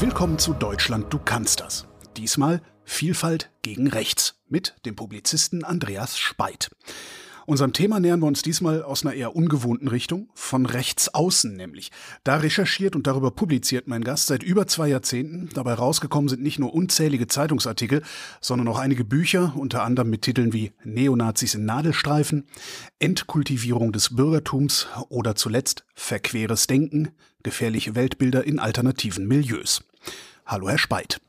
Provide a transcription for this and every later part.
Willkommen zu Deutschland, du kannst das. Diesmal Vielfalt gegen Rechts mit dem Publizisten Andreas Speit. Unserem Thema nähern wir uns diesmal aus einer eher ungewohnten Richtung, von rechts außen nämlich. Da recherchiert und darüber publiziert mein Gast seit über zwei Jahrzehnten. Dabei rausgekommen sind nicht nur unzählige Zeitungsartikel, sondern auch einige Bücher, unter anderem mit Titeln wie Neonazis in Nadelstreifen, Entkultivierung des Bürgertums oder zuletzt Verqueres Denken, gefährliche Weltbilder in alternativen Milieus. Hallo, Herr Speit.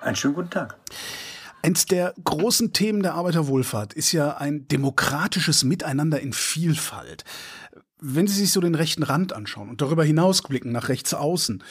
Einen schönen guten Tag. Eins der großen Themen der Arbeiterwohlfahrt ist ja ein demokratisches Miteinander in Vielfalt. Wenn Sie sich so den rechten Rand anschauen und darüber hinausblicken nach rechts außen,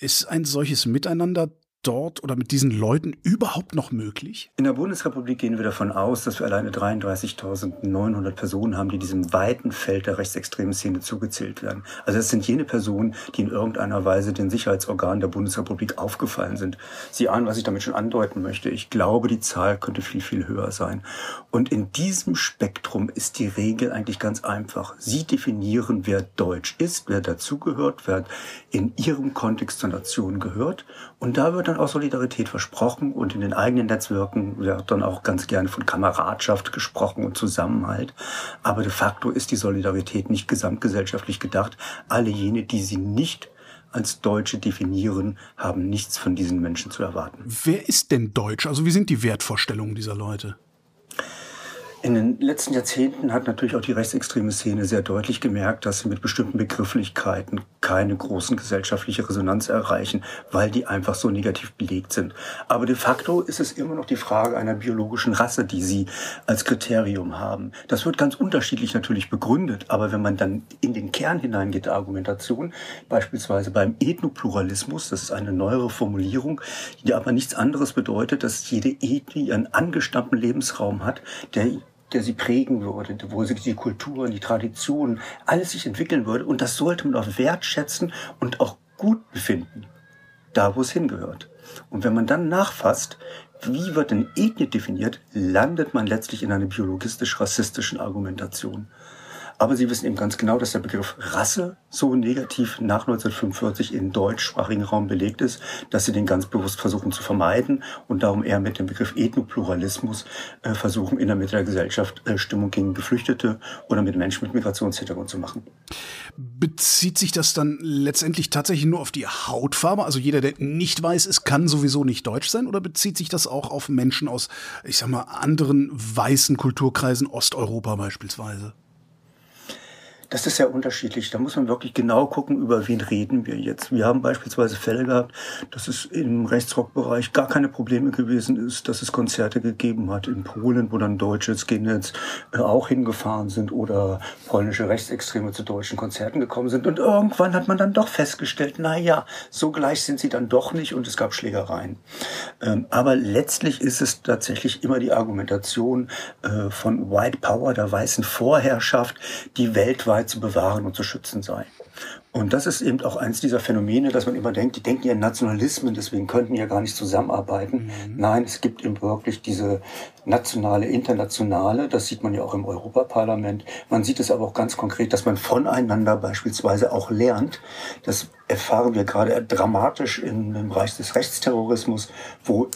ist ein solches Miteinander dort oder mit diesen Leuten überhaupt noch möglich? In der Bundesrepublik gehen wir davon aus, dass wir alleine 33.900 Personen haben, die diesem weiten Feld der rechtsextremen Szene zugezählt werden. Also es sind jene Personen, die in irgendeiner Weise den Sicherheitsorganen der Bundesrepublik aufgefallen sind. Sie ahnen, was ich damit schon andeuten möchte. Ich glaube, die Zahl könnte viel, viel höher sein. Und in diesem Spektrum ist die Regel eigentlich ganz einfach. Sie definieren, wer deutsch ist, wer dazugehört, wer in ihrem Kontext zur Nation gehört. Und da wird dann auch Solidarität versprochen und in den eigenen Netzwerken wird dann auch ganz gerne von Kameradschaft gesprochen und Zusammenhalt. Aber de facto ist die Solidarität nicht gesamtgesellschaftlich gedacht. Alle jene, die sie nicht als Deutsche definieren, haben nichts von diesen Menschen zu erwarten. Wer ist denn Deutsch? Also wie sind die Wertvorstellungen dieser Leute? In den letzten Jahrzehnten hat natürlich auch die rechtsextreme Szene sehr deutlich gemerkt, dass sie mit bestimmten Begrifflichkeiten keine großen gesellschaftliche Resonanz erreichen, weil die einfach so negativ belegt sind. Aber de facto ist es immer noch die Frage einer biologischen Rasse, die sie als Kriterium haben. Das wird ganz unterschiedlich natürlich begründet, aber wenn man dann in den Kern hineingeht der Argumentation, beispielsweise beim Ethnopluralismus, das ist eine neuere Formulierung, die aber nichts anderes bedeutet, dass jede Ethnie einen angestammten Lebensraum hat, der der sie prägen würde, wo sich die Kulturen, die Traditionen, alles sich entwickeln würde. Und das sollte man auch wertschätzen und auch gut befinden, da wo es hingehört. Und wenn man dann nachfasst, wie wird denn Ethnie definiert, landet man letztlich in einer biologistisch-rassistischen Argumentation. Aber Sie wissen eben ganz genau, dass der Begriff Rasse so negativ nach 1945 im deutschsprachigen Raum belegt ist, dass Sie den ganz bewusst versuchen zu vermeiden und darum eher mit dem Begriff Ethnopluralismus äh, versuchen, in der Mitte der Gesellschaft äh, Stimmung gegen Geflüchtete oder mit Menschen mit Migrationshintergrund zu machen. Bezieht sich das dann letztendlich tatsächlich nur auf die Hautfarbe? Also jeder, der nicht weiß, es kann sowieso nicht deutsch sein? Oder bezieht sich das auch auf Menschen aus, ich sag mal, anderen weißen Kulturkreisen, Osteuropa beispielsweise? Das ist sehr unterschiedlich. Da muss man wirklich genau gucken, über wen reden wir jetzt. Wir haben beispielsweise Fälle gehabt, dass es im Rechtsrockbereich gar keine Probleme gewesen ist, dass es Konzerte gegeben hat in Polen, wo dann deutsche Skinheads äh, auch hingefahren sind oder polnische Rechtsextreme zu deutschen Konzerten gekommen sind. Und irgendwann hat man dann doch festgestellt, na ja, so gleich sind sie dann doch nicht und es gab Schlägereien. Ähm, aber letztlich ist es tatsächlich immer die Argumentation äh, von White Power, der weißen Vorherrschaft, die weltweit Freiheit zu bewahren und zu schützen sei. Und das ist eben auch eins dieser Phänomene, dass man immer denkt, die denken ja in Nationalismen, deswegen könnten die ja gar nicht zusammenarbeiten. Mhm. Nein, es gibt eben wirklich diese nationale, internationale, das sieht man ja auch im Europaparlament. Man sieht es aber auch ganz konkret, dass man voneinander beispielsweise auch lernt. Das erfahren wir gerade dramatisch im Bereich des Rechtsterrorismus, wo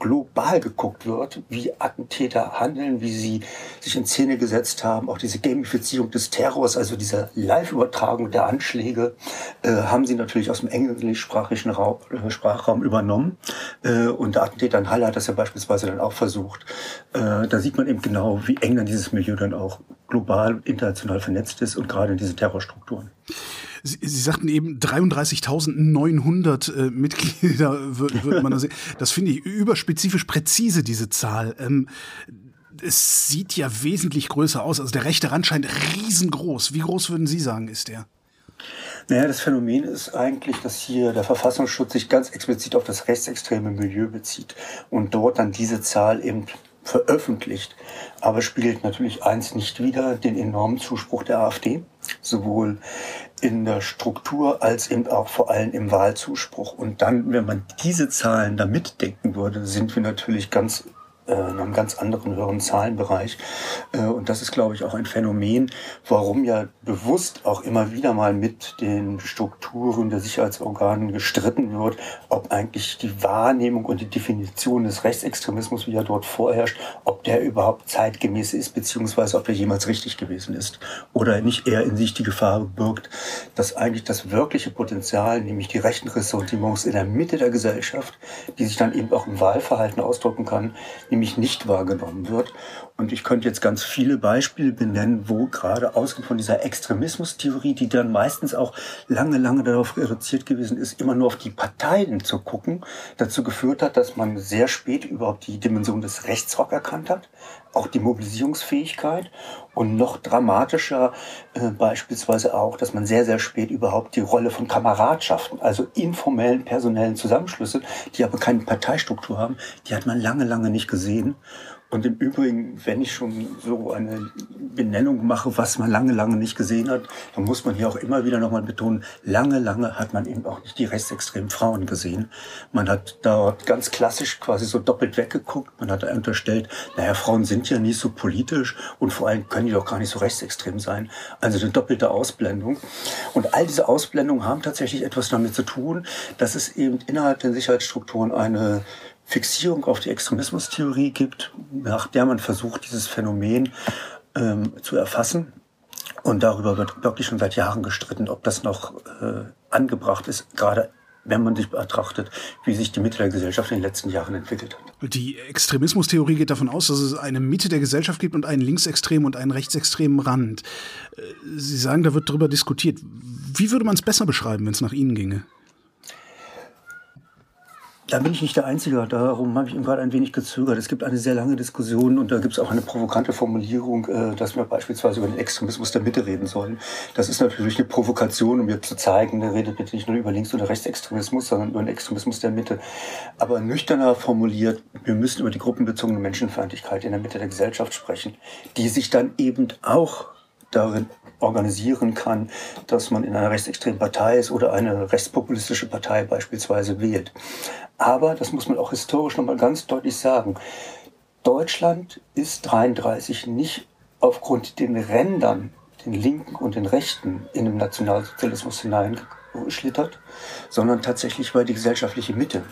global geguckt wird, wie Attentäter handeln, wie sie sich in Szene gesetzt haben, auch diese Gamifizierung des Terrors, also diese Live-Übertragung der Anschläge, äh, haben sie natürlich aus dem englischsprachigen Raum, äh, Sprachraum übernommen. Äh, und der Attentäter in Halle hat das ja beispielsweise dann auch versucht. Äh, da sieht man eben genau, wie eng dann dieses Milieu dann auch global, international vernetzt ist und gerade in diesen Terrorstrukturen. Sie, Sie sagten eben 33.900 äh, Mitglieder würde würd man da sehen. Das finde ich überspezifisch präzise, diese Zahl. Ähm, es sieht ja wesentlich größer aus. Also der rechte Rand scheint riesengroß. Wie groß würden Sie sagen, ist der? Naja, das Phänomen ist eigentlich, dass hier der Verfassungsschutz sich ganz explizit auf das rechtsextreme Milieu bezieht und dort dann diese Zahl eben veröffentlicht. Aber spiegelt natürlich eins nicht wieder, den enormen Zuspruch der AfD, sowohl in der Struktur als eben auch vor allem im Wahlzuspruch. Und dann, wenn man diese Zahlen da mitdenken würde, sind wir natürlich ganz in einem ganz anderen höheren Zahlenbereich. Äh, und das ist, glaube ich, auch ein Phänomen, warum ja bewusst auch immer wieder mal mit den Strukturen der Sicherheitsorganen gestritten wird, ob eigentlich die Wahrnehmung und die Definition des Rechtsextremismus, wie er dort vorherrscht, ob der überhaupt zeitgemäß ist, beziehungsweise ob er jemals richtig gewesen ist oder nicht eher in sich die Gefahr birgt, dass eigentlich das wirkliche Potenzial, nämlich die rechten Ressentiments in der Mitte der Gesellschaft, die sich dann eben auch im Wahlverhalten ausdrücken kann, nämlich nicht wahrgenommen wird. Und ich könnte jetzt ganz viele Beispiele benennen, wo gerade ausgehend von dieser Extremismustheorie, die dann meistens auch lange, lange darauf reduziert gewesen ist, immer nur auf die Parteien zu gucken, dazu geführt hat, dass man sehr spät überhaupt die Dimension des Rechtsrock erkannt hat, auch die Mobilisierungsfähigkeit und noch dramatischer äh, beispielsweise auch, dass man sehr, sehr spät überhaupt die Rolle von Kameradschaften, also informellen personellen Zusammenschlüsse, die aber keine Parteistruktur haben, die hat man lange, lange nicht gesehen. Und im Übrigen, wenn ich schon so eine Benennung mache, was man lange, lange nicht gesehen hat, dann muss man hier auch immer wieder nochmal betonen, lange, lange hat man eben auch nicht die rechtsextremen Frauen gesehen. Man hat dort ganz klassisch quasi so doppelt weggeguckt. Man hat unterstellt, naja, Frauen sind ja nicht so politisch und vor allem können die doch gar nicht so rechtsextrem sein. Also eine doppelte Ausblendung. Und all diese Ausblendungen haben tatsächlich etwas damit zu tun, dass es eben innerhalb der Sicherheitsstrukturen eine Fixierung auf die Extremismustheorie gibt, nach der man versucht, dieses Phänomen ähm, zu erfassen. Und darüber wird wirklich schon seit Jahren gestritten, ob das noch äh, angebracht ist, gerade wenn man sich betrachtet, wie sich die Mitte der Gesellschaft in den letzten Jahren entwickelt hat. Die Extremismustheorie geht davon aus, dass es eine Mitte der Gesellschaft gibt und einen linksextremen und einen rechtsextremen Rand. Äh, Sie sagen, da wird darüber diskutiert. Wie würde man es besser beschreiben, wenn es nach Ihnen ginge? Da bin ich nicht der Einzige, darum habe ich eben gerade ein wenig gezögert. Es gibt eine sehr lange Diskussion und da gibt es auch eine provokante Formulierung, äh, dass wir beispielsweise über den Extremismus der Mitte reden sollen. Das ist natürlich eine Provokation, um mir zu zeigen, der redet bitte nicht nur über Links- oder Rechtsextremismus, sondern über den Extremismus der Mitte. Aber nüchterner formuliert, wir müssen über die gruppenbezogene Menschenfeindlichkeit in der Mitte der Gesellschaft sprechen, die sich dann eben auch darin organisieren kann, dass man in einer rechtsextremen Partei ist oder eine rechtspopulistische Partei beispielsweise wählt. Aber, das muss man auch historisch nochmal ganz deutlich sagen, Deutschland ist 33 nicht aufgrund den Rändern, den Linken und den Rechten in den Nationalsozialismus hineingeschlittert, sondern tatsächlich, weil die gesellschaftliche Mitte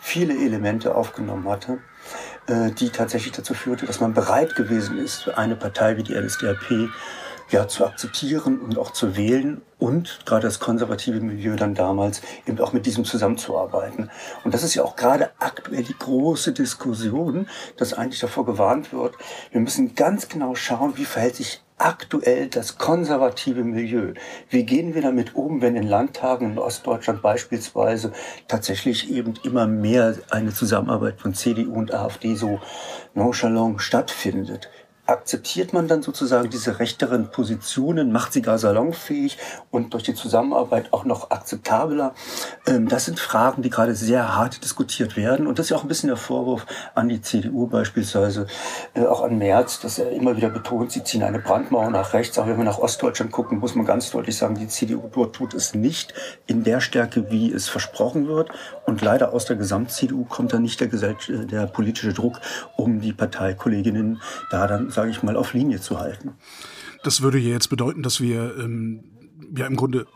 viele Elemente aufgenommen hatte, äh, die tatsächlich dazu führte, dass man bereit gewesen ist, für eine Partei wie die NSDAP ja, zu akzeptieren und auch zu wählen und gerade das konservative Milieu dann damals eben auch mit diesem zusammenzuarbeiten. Und das ist ja auch gerade aktuell die große Diskussion, dass eigentlich davor gewarnt wird, wir müssen ganz genau schauen, wie verhält sich aktuell das konservative Milieu. Wie gehen wir damit um, wenn in Landtagen in Ostdeutschland beispielsweise tatsächlich eben immer mehr eine Zusammenarbeit von CDU und AfD so nonchalant stattfindet? Akzeptiert man dann sozusagen diese rechteren Positionen, macht sie gar salonfähig und durch die Zusammenarbeit auch noch akzeptabler? Ähm, das sind Fragen, die gerade sehr hart diskutiert werden. Und das ist ja auch ein bisschen der Vorwurf an die CDU beispielsweise, äh, auch an Merz, dass er immer wieder betont, sie ziehen eine Brandmauer nach rechts. Auch wenn wir nach Ostdeutschland gucken, muss man ganz deutlich sagen, die CDU dort tut es nicht in der Stärke, wie es versprochen wird. Und leider aus der Gesamt-CDU kommt dann nicht der, der politische Druck, um die Parteikolleginnen da dann sage ich mal, auf Linie zu halten. Das würde ja jetzt bedeuten, dass wir ähm, ja im Grunde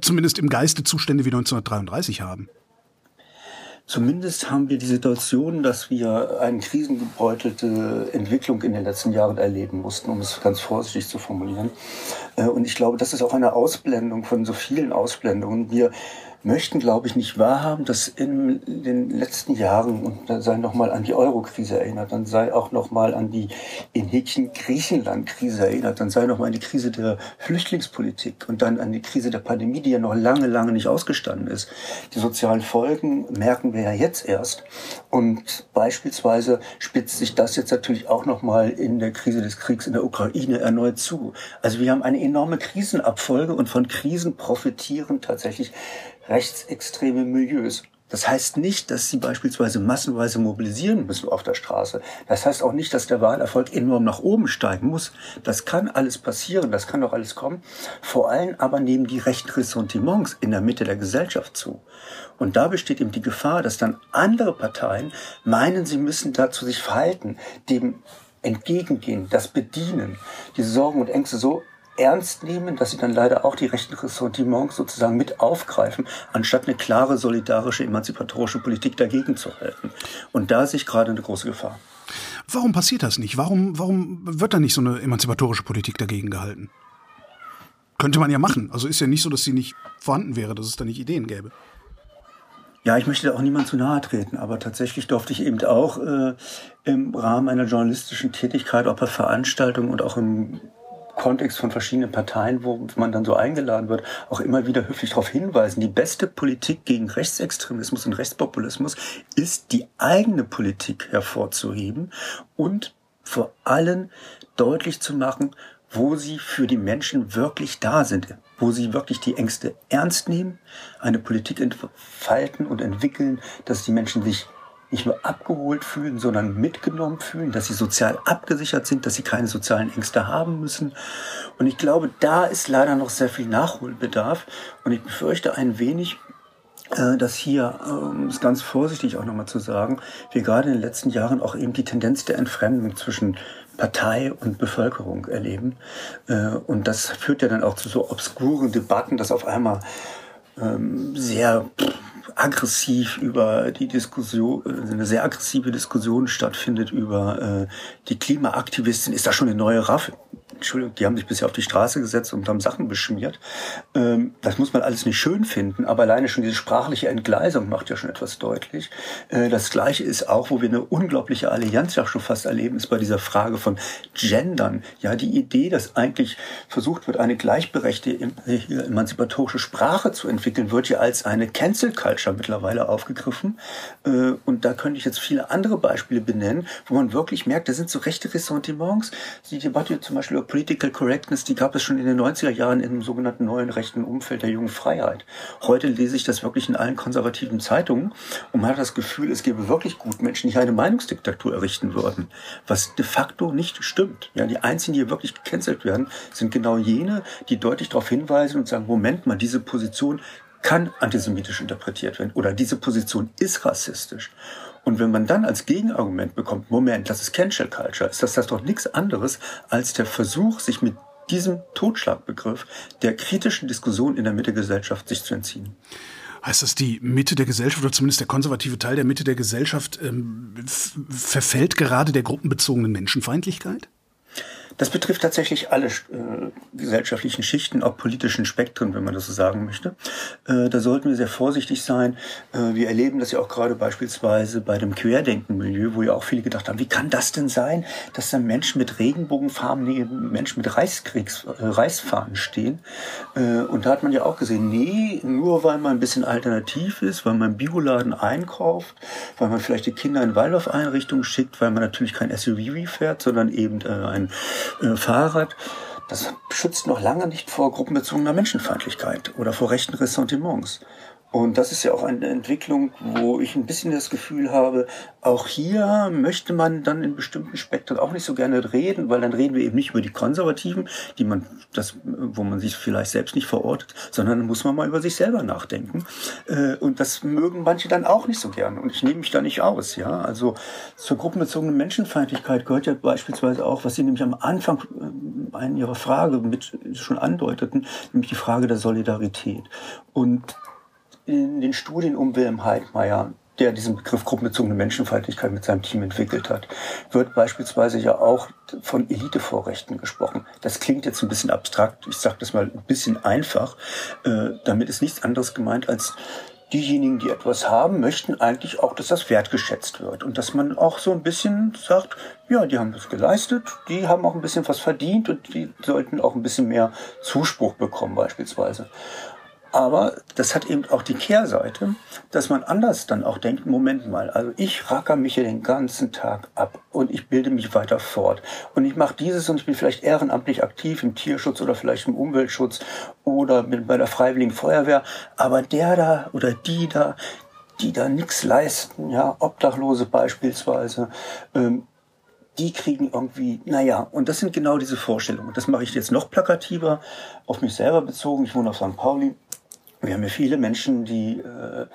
zumindest im Geiste Zustände wie 1933 haben. Zumindest haben wir die Situation, dass wir eine krisengebeutelte Entwicklung in den letzten Jahren erleben mussten, um es ganz vorsichtig zu formulieren. Äh, und ich glaube, das ist auch eine Ausblendung von so vielen Ausblendungen. Wir möchten, glaube ich, nicht wahrhaben, dass in den letzten Jahren, und da sei nochmal an die Euro-Krise erinnert, dann sei auch nochmal an die in Häkchen Griechenland-Krise erinnert, dann sei nochmal an die Krise der Flüchtlingspolitik und dann an die Krise der Pandemie, die ja noch lange, lange nicht ausgestanden ist. Die sozialen Folgen merken wir ja jetzt erst. Und beispielsweise spitzt sich das jetzt natürlich auch nochmal in der Krise des Kriegs in der Ukraine erneut zu. Also wir haben eine enorme Krisenabfolge und von Krisen profitieren tatsächlich rechtsextreme Milieus. Das heißt nicht, dass sie beispielsweise massenweise mobilisieren müssen auf der Straße. Das heißt auch nicht, dass der Wahlerfolg enorm nach oben steigen muss. Das kann alles passieren, das kann doch alles kommen. Vor allem aber nehmen die rechten Ressentiments in der Mitte der Gesellschaft zu. Und da besteht eben die Gefahr, dass dann andere Parteien meinen, sie müssen dazu sich verhalten, dem entgegengehen, das bedienen, diese Sorgen und Ängste so ernst nehmen, dass sie dann leider auch die rechten Ressentiments sozusagen mit aufgreifen, anstatt eine klare, solidarische, emanzipatorische Politik dagegen zu halten. Und da sehe ich gerade eine große Gefahr. Warum passiert das nicht? Warum, warum wird da nicht so eine emanzipatorische Politik dagegen gehalten? Könnte man ja machen. Also ist ja nicht so, dass sie nicht vorhanden wäre, dass es da nicht Ideen gäbe. Ja, ich möchte da auch niemand zu nahe treten, aber tatsächlich durfte ich eben auch äh, im Rahmen einer journalistischen Tätigkeit, auch bei Veranstaltungen und auch im Kontext von verschiedenen Parteien, wo man dann so eingeladen wird, auch immer wieder höflich darauf hinweisen. Die beste Politik gegen Rechtsextremismus und Rechtspopulismus ist die eigene Politik hervorzuheben und vor allem deutlich zu machen, wo sie für die Menschen wirklich da sind, wo sie wirklich die Ängste ernst nehmen, eine Politik entfalten und entwickeln, dass die Menschen sich nicht nur abgeholt fühlen, sondern mitgenommen fühlen, dass sie sozial abgesichert sind, dass sie keine sozialen Ängste haben müssen. Und ich glaube, da ist leider noch sehr viel Nachholbedarf. Und ich befürchte ein wenig, äh, dass hier, um es ganz vorsichtig auch nochmal zu sagen, wir gerade in den letzten Jahren auch eben die Tendenz der Entfremdung zwischen Partei und Bevölkerung erleben. Äh, und das führt ja dann auch zu so obskuren Debatten, dass auf einmal ähm, sehr aggressiv über die Diskussion, äh, eine sehr aggressive Diskussion stattfindet über äh, die Klimaaktivistin. Ist das schon eine neue Raff Entschuldigung, die haben sich bisher auf die Straße gesetzt und haben Sachen beschmiert. Ähm, das muss man alles nicht schön finden, aber alleine schon diese sprachliche Entgleisung macht ja schon etwas deutlich. Äh, das Gleiche ist auch, wo wir eine unglaubliche Allianz ja schon fast erleben, ist bei dieser Frage von Gendern. Ja, die Idee, dass eigentlich versucht wird, eine gleichberechtigte emanzipatorische Sprache zu entwickeln, wird ja als eine Cancel Culture mittlerweile aufgegriffen. Äh, und da könnte ich jetzt viele andere Beispiele benennen, wo man wirklich merkt, da sind so rechte Ressentiments. Die Debatte zum Beispiel Political Correctness, die gab es schon in den 90er Jahren im sogenannten neuen rechten Umfeld der jungen Freiheit. Heute lese ich das wirklich in allen konservativen Zeitungen und man hat das Gefühl, es gäbe wirklich gut Menschen, die eine Meinungsdiktatur errichten würden, was de facto nicht stimmt. Ja, die einzigen, die hier wirklich gecancelt werden, sind genau jene, die deutlich darauf hinweisen und sagen, Moment mal, diese Position kann antisemitisch interpretiert werden oder diese Position ist rassistisch. Und wenn man dann als Gegenargument bekommt, Moment, das ist Cancel Culture, ist das, das doch nichts anderes als der Versuch, sich mit diesem Totschlagbegriff der kritischen Diskussion in der Mitte der Gesellschaft sich zu entziehen. Heißt das, die Mitte der Gesellschaft oder zumindest der konservative Teil der Mitte der Gesellschaft ähm, verfällt gerade der gruppenbezogenen Menschenfeindlichkeit? Das betrifft tatsächlich alle äh, gesellschaftlichen Schichten, auch politischen Spektren, wenn man das so sagen möchte. Äh, da sollten wir sehr vorsichtig sein. Äh, wir erleben das ja auch gerade beispielsweise bei dem Querdenkenmilieu, wo ja auch viele gedacht haben, wie kann das denn sein, dass da Menschen mit Regenbogenfarben neben Menschen mit Reichskriegs, äh, Reichsfahnen stehen? Äh, und da hat man ja auch gesehen, nee, nur weil man ein bisschen alternativ ist, weil man Bioladen einkauft, weil man vielleicht die Kinder in Waldorf-Einrichtungen schickt, weil man natürlich kein SUV fährt, sondern eben äh, ein äh, Fahrrad, das schützt noch lange nicht vor gruppenbezogener Menschenfeindlichkeit oder vor rechten Ressentiments. Und das ist ja auch eine Entwicklung, wo ich ein bisschen das Gefühl habe, auch hier möchte man dann in bestimmten Spektren auch nicht so gerne reden, weil dann reden wir eben nicht über die Konservativen, die man, das, wo man sich vielleicht selbst nicht verortet, sondern muss man mal über sich selber nachdenken. Äh, und das mögen manche dann auch nicht so gerne. Und ich nehme mich da nicht aus, ja. Also zur gruppenbezogenen Menschenfeindlichkeit gehört ja beispielsweise auch, was Sie nämlich am Anfang äh, in Ihrer Frage mit schon andeuteten, nämlich die Frage der Solidarität. Und in den Studien um Wilhelm Heidmeier, der diesen Begriff gruppenbezogene Menschenfeindlichkeit mit seinem Team entwickelt hat, wird beispielsweise ja auch von Elitevorrechten gesprochen. Das klingt jetzt ein bisschen abstrakt, ich sage das mal ein bisschen einfach. Äh, damit ist nichts anderes gemeint als diejenigen, die etwas haben, möchten eigentlich auch, dass das wertgeschätzt wird und dass man auch so ein bisschen sagt, ja, die haben das geleistet, die haben auch ein bisschen was verdient und die sollten auch ein bisschen mehr Zuspruch bekommen beispielsweise. Aber das hat eben auch die Kehrseite, dass man anders dann auch denkt, Moment mal, also ich racker mich hier den ganzen Tag ab und ich bilde mich weiter fort. Und ich mache dieses und ich bin vielleicht ehrenamtlich aktiv im Tierschutz oder vielleicht im Umweltschutz oder bin bei der Freiwilligen Feuerwehr. Aber der da oder die da, die da nichts leisten, ja, Obdachlose beispielsweise, ähm, die kriegen irgendwie, naja, und das sind genau diese Vorstellungen. Das mache ich jetzt noch plakativer, auf mich selber bezogen. Ich wohne auf St. Pauli. Wir haben ja viele Menschen, die äh,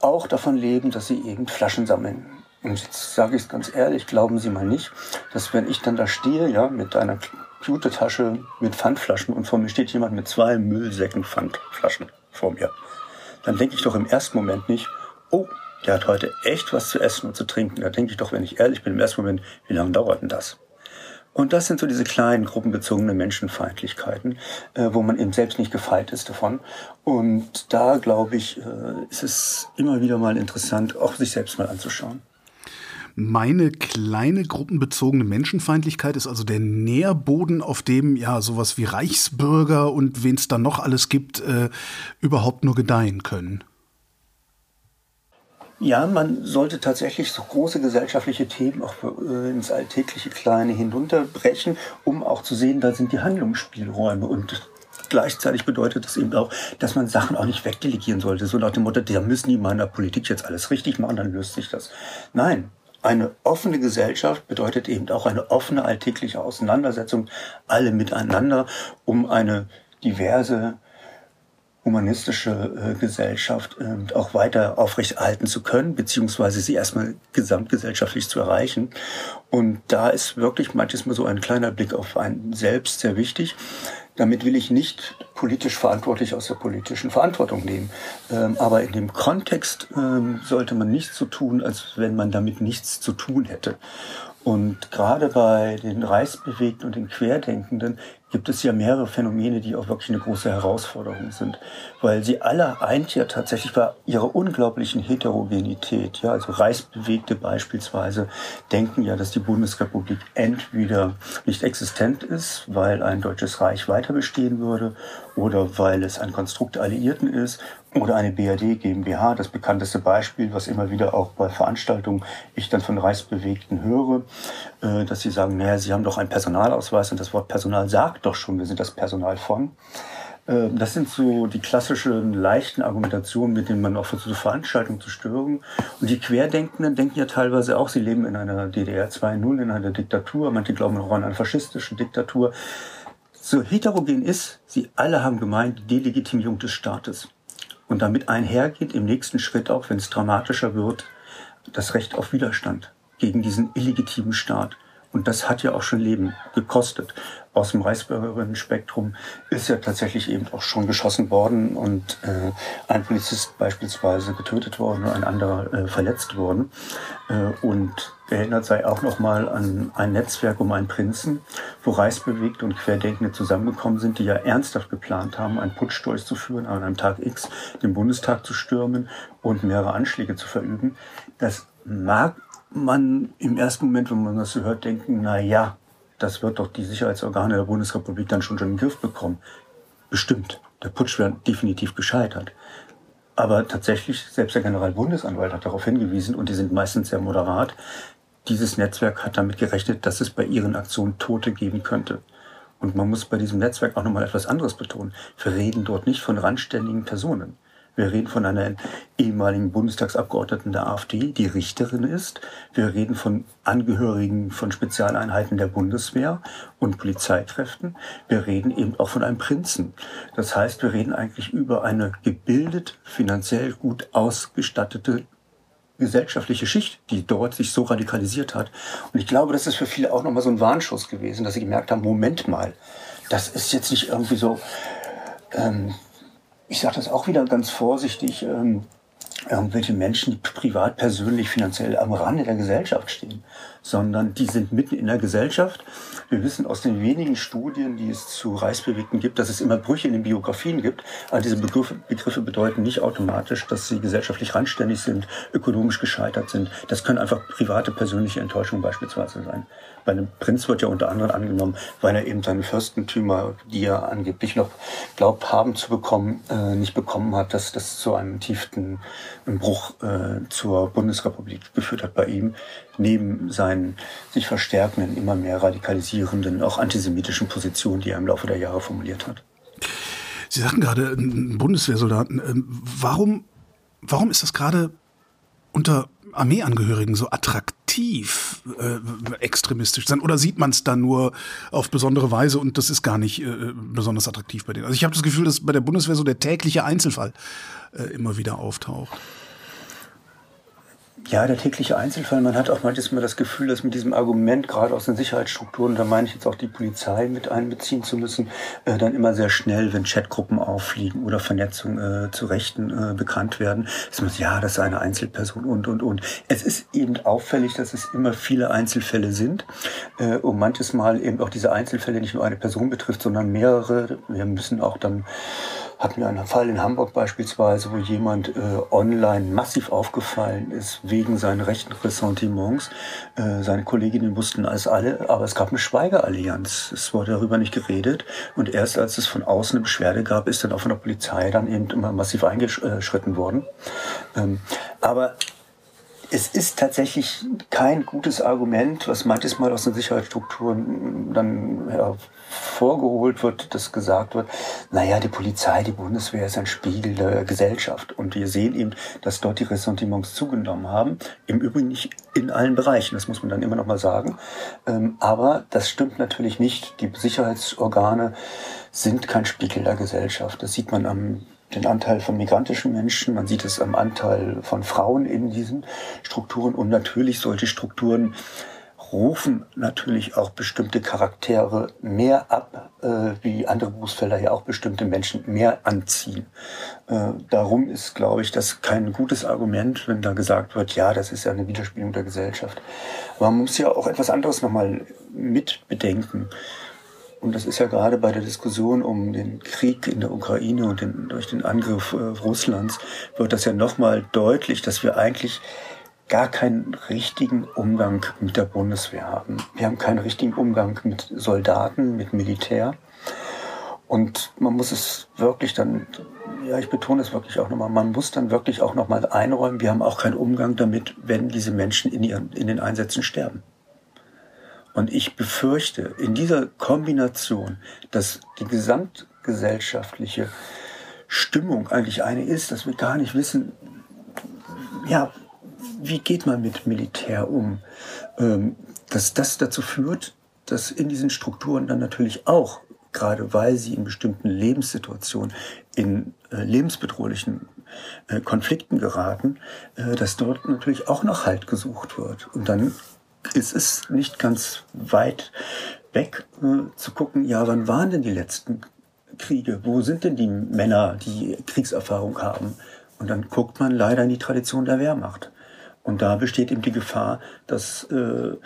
auch davon leben, dass sie eben Flaschen sammeln. Und jetzt sage ich es ganz ehrlich, glauben Sie mal nicht, dass wenn ich dann da stehe, ja, mit einer Jutetasche mit Pfandflaschen und vor mir steht jemand mit zwei Müllsäcken Pfandflaschen vor mir, dann denke ich doch im ersten Moment nicht, oh, der hat heute echt was zu essen und zu trinken. Da denke ich doch, wenn ich ehrlich bin, im ersten Moment, wie lange dauert denn das? Und das sind so diese kleinen gruppenbezogenen Menschenfeindlichkeiten, äh, wo man eben selbst nicht gefeit ist davon. Und da, glaube ich, äh, ist es immer wieder mal interessant, auch sich selbst mal anzuschauen. Meine kleine gruppenbezogene Menschenfeindlichkeit ist also der Nährboden, auf dem ja sowas wie Reichsbürger und wen es da noch alles gibt, äh, überhaupt nur gedeihen können. Ja, man sollte tatsächlich so große gesellschaftliche Themen auch äh, ins alltägliche Kleine hinunterbrechen, um auch zu sehen, da sind die Handlungsspielräume und gleichzeitig bedeutet das eben auch, dass man Sachen auch nicht wegdelegieren sollte. So nach dem Motto, da müssen die mal in der Politik jetzt alles richtig machen, dann löst sich das. Nein, eine offene Gesellschaft bedeutet eben auch eine offene alltägliche Auseinandersetzung, alle miteinander, um eine diverse humanistische äh, Gesellschaft äh, auch weiter aufrechterhalten zu können, beziehungsweise sie erstmal gesamtgesellschaftlich zu erreichen. Und da ist wirklich manchmal so ein kleiner Blick auf einen selbst sehr wichtig. Damit will ich nicht politisch verantwortlich aus der politischen Verantwortung nehmen. Ähm, aber in dem Kontext ähm, sollte man nicht so tun, als wenn man damit nichts zu tun hätte. Und gerade bei den Reichsbewegten und den Querdenkenden gibt es ja mehrere Phänomene, die auch wirklich eine große Herausforderung sind, weil sie alle eint ja tatsächlich bei ihrer unglaublichen Heterogenität. Ja, also Reichsbewegte beispielsweise denken ja, dass die Bundesrepublik entweder nicht existent ist, weil ein deutsches Reich weiter bestehen würde, oder weil es ein Konstrukt Alliierten ist, oder eine BRD GmbH, das bekannteste Beispiel, was immer wieder auch bei Veranstaltungen ich dann von Reichsbewegten höre, äh, dass sie sagen, naja, sie haben doch einen Personalausweis und das Wort Personal sagt doch schon, wir sind das Personal von. Äh, das sind so die klassischen leichten Argumentationen, mit denen man auch versucht, Veranstaltungen zu stören. Und die Querdenkenden denken ja teilweise auch, sie leben in einer DDR 2.0, in einer Diktatur. Manche glauben auch an eine faschistische Diktatur. So heterogen ist, sie alle haben gemeint, Delegitimierung des Staates. Und damit einhergeht im nächsten Schritt auch, wenn es dramatischer wird, das Recht auf Widerstand gegen diesen illegitimen Staat. Und das hat ja auch schon Leben gekostet. Aus dem Reichsbürgerinnen-Spektrum ist ja tatsächlich eben auch schon geschossen worden und äh, ein Polizist beispielsweise getötet worden und ein anderer äh, verletzt worden. Äh, und erinnert sei auch nochmal an ein Netzwerk um einen Prinzen, wo Reichsbewegte und Querdenkende zusammengekommen sind, die ja ernsthaft geplant haben, einen Putsch durchzuführen, an einem Tag X den Bundestag zu stürmen und mehrere Anschläge zu verüben. Das mag man im ersten Moment, wenn man das so hört, denken, na ja, das wird doch die Sicherheitsorgane der Bundesrepublik dann schon schon in den Griff bekommen. Bestimmt. Der Putsch wäre definitiv gescheitert. Aber tatsächlich, selbst der Generalbundesanwalt hat darauf hingewiesen, und die sind meistens sehr moderat, dieses Netzwerk hat damit gerechnet, dass es bei ihren Aktionen Tote geben könnte. Und man muss bei diesem Netzwerk auch nochmal etwas anderes betonen. Wir reden dort nicht von randständigen Personen. Wir reden von einer ehemaligen Bundestagsabgeordneten der AfD, die Richterin ist. Wir reden von Angehörigen von Spezialeinheiten der Bundeswehr und Polizeikräften. Wir reden eben auch von einem Prinzen. Das heißt, wir reden eigentlich über eine gebildet, finanziell gut ausgestattete gesellschaftliche Schicht, die dort sich so radikalisiert hat. Und ich glaube, das ist für viele auch nochmal so ein Warnschuss gewesen, dass sie gemerkt haben, Moment mal, das ist jetzt nicht irgendwie so ähm, ich sage das auch wieder ganz vorsichtig, ähm, irgendwelche Menschen, die privat, persönlich, finanziell am Rande der Gesellschaft stehen, sondern die sind mitten in der Gesellschaft. Wir wissen aus den wenigen Studien, die es zu Reichsbewegten gibt, dass es immer Brüche in den Biografien gibt. Aber diese Begriffe, Begriffe bedeuten nicht automatisch, dass sie gesellschaftlich randständig sind, ökonomisch gescheitert sind. Das können einfach private, persönliche Enttäuschungen beispielsweise sein. Bei einem Prinz wird ja unter anderem angenommen, weil er eben seine Fürstentümer, die er angeblich noch glaubt haben zu bekommen, äh, nicht bekommen hat, dass das zu einem tiefen Bruch äh, zur Bundesrepublik geführt hat bei ihm, neben seinen sich verstärkenden, immer mehr radikalisierenden, auch antisemitischen Positionen, die er im Laufe der Jahre formuliert hat. Sie sagten gerade, Bundeswehrsoldaten. Ähm, warum warum ist das gerade unter Armeeangehörigen so attraktiv, äh, extremistisch sein? Oder sieht man es da nur auf besondere Weise und das ist gar nicht äh, besonders attraktiv bei denen? Also ich habe das Gefühl, dass bei der Bundeswehr so der tägliche Einzelfall äh, immer wieder auftaucht. Ja, der tägliche Einzelfall. Man hat auch manchmal das Gefühl, dass mit diesem Argument, gerade aus den Sicherheitsstrukturen, da meine ich jetzt auch die Polizei mit einbeziehen zu müssen, äh, dann immer sehr schnell, wenn Chatgruppen auffliegen oder Vernetzung äh, zu Rechten äh, bekannt werden, dass man sagt, ja, das ist eine Einzelperson und, und, und. Es ist eben auffällig, dass es immer viele Einzelfälle sind äh, und manches Mal eben auch diese Einzelfälle nicht nur eine Person betrifft, sondern mehrere. Wir müssen auch dann hatten wir einen Fall in Hamburg beispielsweise, wo jemand äh, online massiv aufgefallen ist wegen seinen rechten Ressentiments. Äh, seine Kolleginnen wussten als alle, aber es gab eine Schweigeallianz. Es wurde darüber nicht geredet. Und erst als es von außen eine Beschwerde gab, ist dann auch von der Polizei dann eben immer massiv eingeschritten worden. Ähm, aber es ist tatsächlich kein gutes Argument, was manches Mal aus den Sicherheitsstrukturen dann hervorgeholt wird, dass gesagt wird, naja, die Polizei, die Bundeswehr ist ein Spiegel der Gesellschaft. Und wir sehen eben, dass dort die Ressentiments zugenommen haben. Im Übrigen nicht in allen Bereichen, das muss man dann immer noch mal sagen. Ähm, aber das stimmt natürlich nicht. Die Sicherheitsorgane sind kein Spiegel der Gesellschaft. Das sieht man am den Anteil von migrantischen Menschen, man sieht es am Anteil von Frauen in diesen Strukturen und natürlich solche Strukturen rufen natürlich auch bestimmte Charaktere mehr ab, äh, wie andere Berufsfelder ja auch bestimmte Menschen mehr anziehen. Äh, darum ist, glaube ich, das kein gutes Argument, wenn da gesagt wird, ja, das ist ja eine Widerspiegelung der Gesellschaft. Aber man muss ja auch etwas anderes nochmal mit bedenken. Und das ist ja gerade bei der Diskussion um den Krieg in der Ukraine und den, durch den Angriff äh, Russlands wird das ja nochmal deutlich, dass wir eigentlich gar keinen richtigen Umgang mit der Bundeswehr haben. Wir haben keinen richtigen Umgang mit Soldaten, mit Militär. Und man muss es wirklich dann, ja, ich betone es wirklich auch nochmal, man muss dann wirklich auch nochmal einräumen, wir haben auch keinen Umgang damit, wenn diese Menschen in, ihren, in den Einsätzen sterben. Und ich befürchte in dieser Kombination, dass die gesamtgesellschaftliche Stimmung eigentlich eine ist, dass wir gar nicht wissen, ja, wie geht man mit Militär um, ähm, dass das dazu führt, dass in diesen Strukturen dann natürlich auch, gerade weil sie in bestimmten Lebenssituationen in äh, lebensbedrohlichen äh, Konflikten geraten, äh, dass dort natürlich auch nach Halt gesucht wird. Und dann es ist nicht ganz weit weg äh, zu gucken, ja, wann waren denn die letzten Kriege? Wo sind denn die Männer, die Kriegserfahrung haben? Und dann guckt man leider in die Tradition der Wehrmacht. Und da besteht eben die Gefahr, dass äh,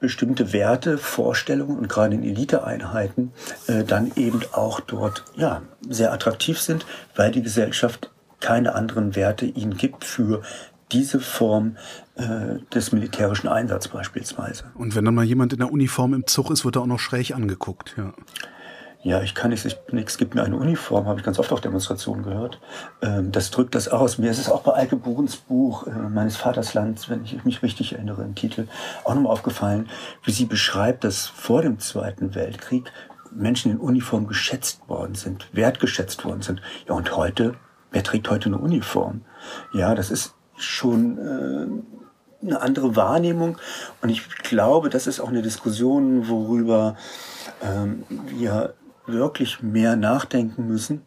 bestimmte Werte, Vorstellungen und gerade in Eliteeinheiten äh, dann eben auch dort ja sehr attraktiv sind, weil die Gesellschaft keine anderen Werte ihnen gibt für diese Form äh, des militärischen Einsatzes beispielsweise. Und wenn dann mal jemand in der Uniform im Zug ist, wird er auch noch schräg angeguckt, ja. Ja, ich kann nicht, ich, nichts gibt mir eine Uniform, habe ich ganz oft auf Demonstrationen gehört. Ähm, das drückt das aus. Mir ist es auch bei Alke Burens Buch äh, meines Vaterslands, wenn ich mich richtig erinnere, im Titel, auch nochmal aufgefallen, wie sie beschreibt, dass vor dem Zweiten Weltkrieg Menschen in Uniform geschätzt worden sind, wertgeschätzt worden sind. Ja, und heute, wer trägt heute eine Uniform? Ja, das ist schon äh, eine andere Wahrnehmung. Und ich glaube, das ist auch eine Diskussion, worüber ähm, wir wirklich mehr nachdenken müssen.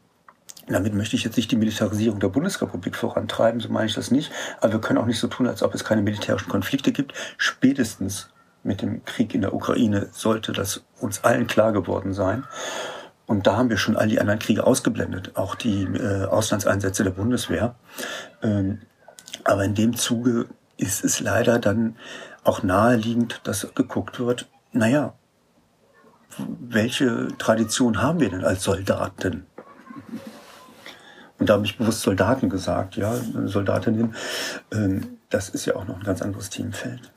Damit möchte ich jetzt nicht die Militarisierung der Bundesrepublik vorantreiben, so meine ich das nicht. Aber wir können auch nicht so tun, als ob es keine militärischen Konflikte gibt. Spätestens mit dem Krieg in der Ukraine sollte das uns allen klar geworden sein. Und da haben wir schon all die anderen Kriege ausgeblendet, auch die äh, Auslandseinsätze der Bundeswehr. Ähm, aber in dem Zuge ist es leider dann auch naheliegend, dass geguckt wird, naja, welche Tradition haben wir denn als Soldaten? Und da habe ich bewusst Soldaten gesagt, ja, Soldatinnen. Ähm, das ist ja auch noch ein ganz anderes Themenfeld.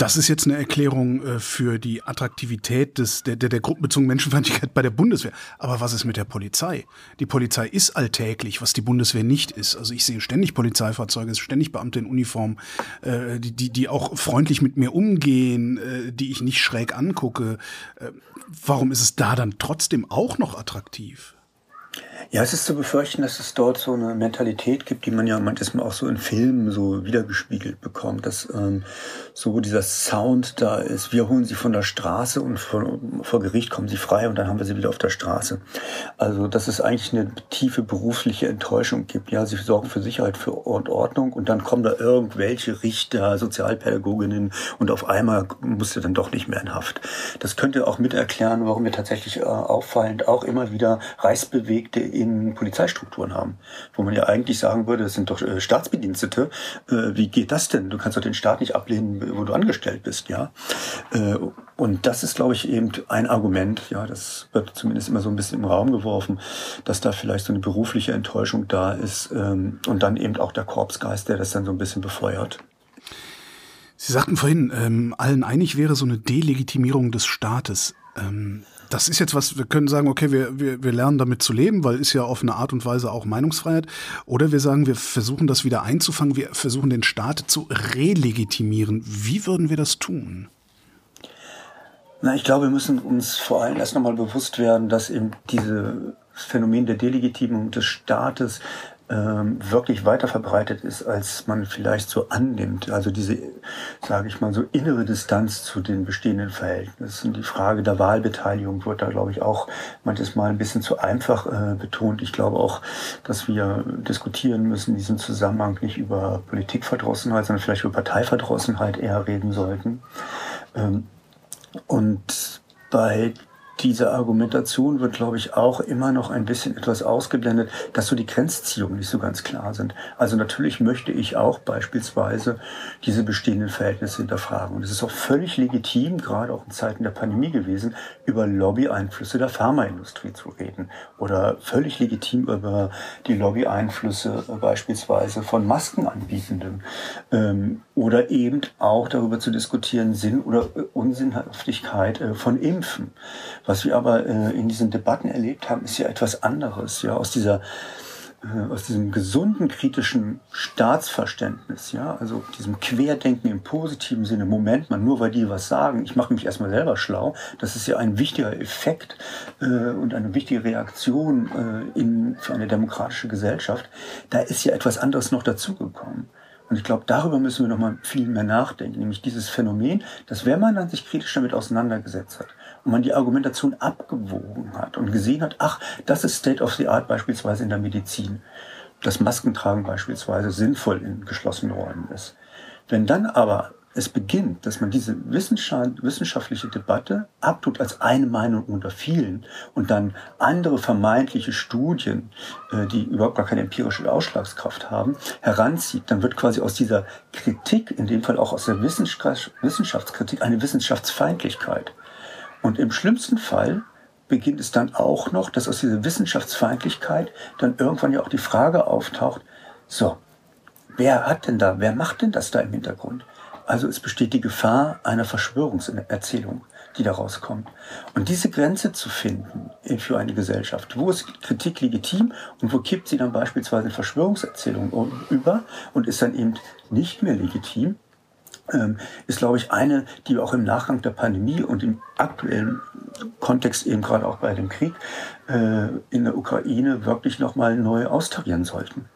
Das ist jetzt eine Erklärung äh, für die Attraktivität des, der, der, der gruppenbezogenen Menschenfeindlichkeit bei der Bundeswehr. Aber was ist mit der Polizei? Die Polizei ist alltäglich, was die Bundeswehr nicht ist. Also ich sehe ständig Polizeifahrzeuge, ständig Beamte in Uniform, äh, die, die, die auch freundlich mit mir umgehen, äh, die ich nicht schräg angucke. Äh, warum ist es da dann trotzdem auch noch attraktiv? Ja, es ist zu befürchten, dass es dort so eine Mentalität gibt, die man ja manchmal auch so in Filmen so wiedergespiegelt bekommt, dass ähm, so dieser Sound da ist. Wir holen sie von der Straße und vor, vor Gericht kommen sie frei und dann haben wir sie wieder auf der Straße. Also, dass es eigentlich eine tiefe berufliche Enttäuschung gibt. Ja, sie sorgen für Sicherheit für und Ordnung und dann kommen da irgendwelche Richter, Sozialpädagoginnen und auf einmal musst du dann doch nicht mehr in Haft. Das könnte auch mit erklären, warum wir tatsächlich äh, auffallend auch immer wieder Reichsbewegte in Polizeistrukturen haben, wo man ja eigentlich sagen würde, das sind doch äh, Staatsbedienstete. Äh, wie geht das denn? Du kannst doch den Staat nicht ablehnen, wo du angestellt bist, ja. Äh, und das ist, glaube ich, eben ein Argument, ja, das wird zumindest immer so ein bisschen im Raum geworfen, dass da vielleicht so eine berufliche Enttäuschung da ist ähm, und dann eben auch der Korpsgeist, der das dann so ein bisschen befeuert. Sie sagten vorhin, ähm, allen einig wäre so eine Delegitimierung des Staates. Ähm, das ist jetzt was, wir können sagen, okay, wir, wir, wir lernen damit zu leben, weil ist ja auf eine Art und Weise auch Meinungsfreiheit. Oder wir sagen, wir versuchen das wieder einzufangen, wir versuchen den Staat zu relegitimieren. Wie würden wir das tun? Na, ich glaube, wir müssen uns vor allem erst nochmal bewusst werden, dass eben dieses Phänomen der Delegitimierung des Staates wirklich weiter verbreitet ist, als man vielleicht so annimmt. Also diese, sage ich mal, so innere Distanz zu den bestehenden Verhältnissen. Die Frage der Wahlbeteiligung wird da, glaube ich, auch manches Mal ein bisschen zu einfach äh, betont. Ich glaube auch, dass wir diskutieren müssen, in diesem Zusammenhang nicht über Politikverdrossenheit, sondern vielleicht über Parteiverdrossenheit eher reden sollten. Ähm, und bei diese Argumentation wird, glaube ich, auch immer noch ein bisschen etwas ausgeblendet, dass so die Grenzziehungen nicht so ganz klar sind. Also natürlich möchte ich auch beispielsweise diese bestehenden Verhältnisse hinterfragen. Und es ist auch völlig legitim, gerade auch in Zeiten der Pandemie gewesen, über Lobby-Einflüsse der Pharmaindustrie zu reden. Oder völlig legitim über die Lobby-Einflüsse beispielsweise von Maskenanbietenden. Ähm, oder eben auch darüber zu diskutieren, Sinn oder äh, Unsinnhaftigkeit äh, von Impfen was wir aber äh, in diesen Debatten erlebt haben, ist ja etwas anderes, ja, aus dieser äh, aus diesem gesunden kritischen Staatsverständnis, ja, also diesem Querdenken im positiven Sinne, Moment mal, nur weil die was sagen, ich mache mich erstmal selber schlau, das ist ja ein wichtiger Effekt äh, und eine wichtige Reaktion äh, in, für eine demokratische Gesellschaft. Da ist ja etwas anderes noch dazugekommen. Und ich glaube, darüber müssen wir noch mal viel mehr nachdenken, nämlich dieses Phänomen, dass wenn man dann sich kritisch damit auseinandergesetzt hat, und man die Argumentation abgewogen hat und gesehen hat, ach, das ist State of the Art beispielsweise in der Medizin, dass Maskentragen beispielsweise sinnvoll in geschlossenen Räumen ist. Wenn dann aber es beginnt, dass man diese wissenschaftliche Debatte abtut als eine Meinung unter vielen und dann andere vermeintliche Studien, äh, die überhaupt gar keine empirische Ausschlagskraft haben, heranzieht, dann wird quasi aus dieser Kritik, in dem Fall auch aus der Wissenschaftskritik, eine Wissenschaftsfeindlichkeit. Und im schlimmsten Fall beginnt es dann auch noch, dass aus dieser Wissenschaftsfeindlichkeit dann irgendwann ja auch die Frage auftaucht, so, wer hat denn da, wer macht denn das da im Hintergrund? Also es besteht die Gefahr einer Verschwörungserzählung, die daraus kommt. Und diese Grenze zu finden für eine Gesellschaft, wo ist Kritik legitim und wo kippt sie dann beispielsweise in Verschwörungserzählung über und ist dann eben nicht mehr legitim, ist, glaube ich, eine, die auch im Nachgang der Pandemie und im aktuellen Kontext eben gerade auch bei dem Krieg äh, in der Ukraine wirklich nochmal neu austarieren sollten.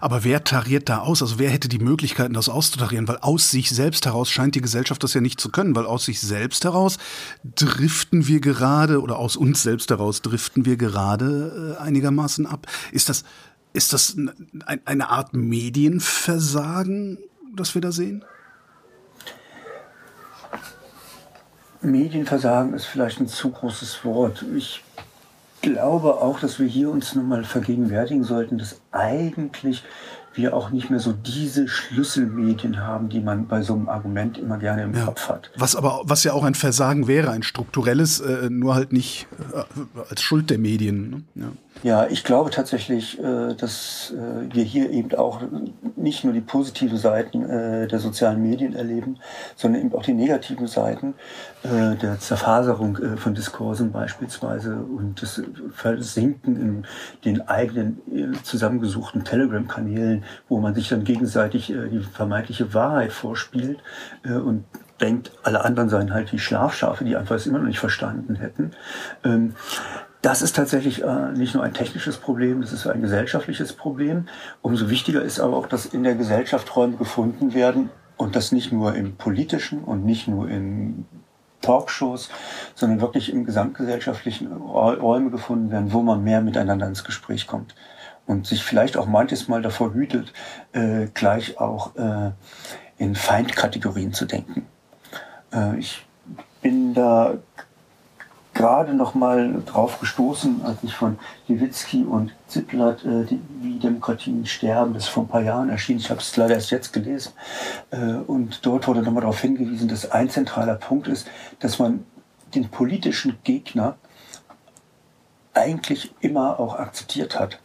Aber wer tariert da aus? Also wer hätte die Möglichkeiten, das auszutarieren? Weil aus sich selbst heraus scheint die Gesellschaft das ja nicht zu können, weil aus sich selbst heraus driften wir gerade oder aus uns selbst heraus driften wir gerade äh, einigermaßen ab. Ist das, ist das eine Art Medienversagen, das wir da sehen? Medienversagen ist vielleicht ein zu großes Wort. Ich glaube auch, dass wir hier uns nochmal vergegenwärtigen sollten, dass eigentlich wir auch nicht mehr so diese Schlüsselmedien haben, die man bei so einem Argument immer gerne im ja. Kopf hat. Was aber, was ja auch ein Versagen wäre, ein strukturelles, äh, nur halt nicht äh, als Schuld der Medien. Ne? Ja. Ja, ich glaube tatsächlich, äh, dass äh, wir hier eben auch nicht nur die positiven Seiten äh, der sozialen Medien erleben, sondern eben auch die negativen Seiten der Zerfaserung von Diskursen beispielsweise und das Versinken in den eigenen zusammengesuchten Telegram-Kanälen, wo man sich dann gegenseitig die vermeintliche Wahrheit vorspielt und denkt, alle anderen seien halt die Schlafschafe, die einfach es immer noch nicht verstanden hätten. Das ist tatsächlich äh, nicht nur ein technisches Problem, das ist ein gesellschaftliches Problem. Umso wichtiger ist aber auch, dass in der Gesellschaft Räume gefunden werden und das nicht nur im politischen und nicht nur in Talkshows, sondern wirklich im gesamtgesellschaftlichen Räume gefunden werden, wo man mehr miteinander ins Gespräch kommt und sich vielleicht auch manches Mal davor hütet, äh, gleich auch äh, in Feindkategorien zu denken. Äh, ich bin da gerade noch mal drauf gestoßen, als ich von Lewitzki und Zipplat äh, die, Wie Demokratien sterben, das ist vor ein paar Jahren erschienen, ich habe es leider erst jetzt gelesen, äh, und dort wurde nochmal darauf hingewiesen, dass ein zentraler Punkt ist, dass man den politischen Gegner eigentlich immer auch akzeptiert hat.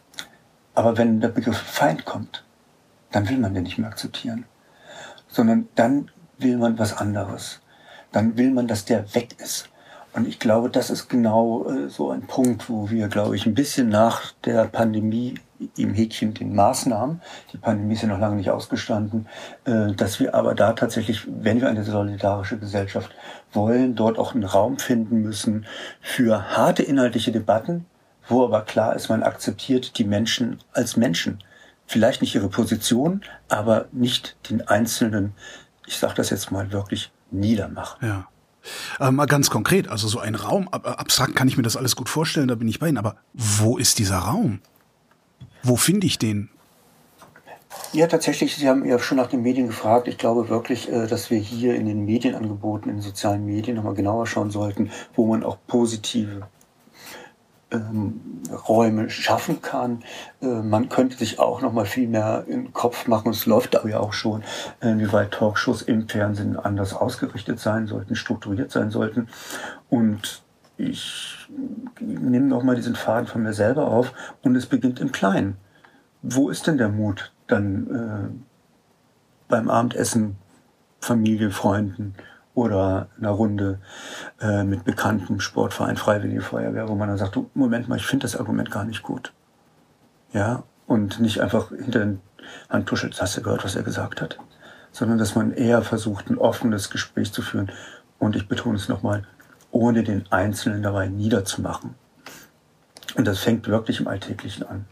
Aber wenn der Begriff Feind kommt, dann will man den nicht mehr akzeptieren, sondern dann will man was anderes. Dann will man, dass der weg ist. Und ich glaube, das ist genau äh, so ein Punkt, wo wir, glaube ich, ein bisschen nach der Pandemie im Häkchen den Maßnahmen, die Pandemie ist ja noch lange nicht ausgestanden, äh, dass wir aber da tatsächlich, wenn wir eine solidarische Gesellschaft wollen, dort auch einen Raum finden müssen für harte inhaltliche Debatten, wo aber klar ist, man akzeptiert die Menschen als Menschen. Vielleicht nicht ihre Position, aber nicht den einzelnen, ich sage das jetzt mal wirklich, niedermachen. Ja. Äh, mal ganz konkret, also so ein Raum, ab, abstrakt kann ich mir das alles gut vorstellen, da bin ich bei Ihnen, aber wo ist dieser Raum? Wo finde ich den? Ja, tatsächlich, Sie haben ja schon nach den Medien gefragt. Ich glaube wirklich, äh, dass wir hier in den Medienangeboten, in den sozialen Medien nochmal genauer schauen sollten, wo man auch positive ähm, Räume schaffen kann. Äh, man könnte sich auch noch mal viel mehr in den Kopf machen, es läuft da ja auch schon, äh, wie weit Talkshows im Fernsehen anders ausgerichtet sein sollten, strukturiert sein sollten. Und ich nehme noch mal diesen Faden von mir selber auf und es beginnt im Kleinen. Wo ist denn der Mut dann äh, beim Abendessen, Familie, Freunden, oder einer Runde äh, mit bekannten Sportverein, Freiwillige Feuerwehr, wo man dann sagt, du, Moment mal, ich finde das Argument gar nicht gut. Ja, und nicht einfach hinter den Hand tuschelt, hast du gehört, was er gesagt hat, sondern dass man eher versucht, ein offenes Gespräch zu führen und ich betone es nochmal, ohne den Einzelnen dabei niederzumachen. Und das fängt wirklich im Alltäglichen an.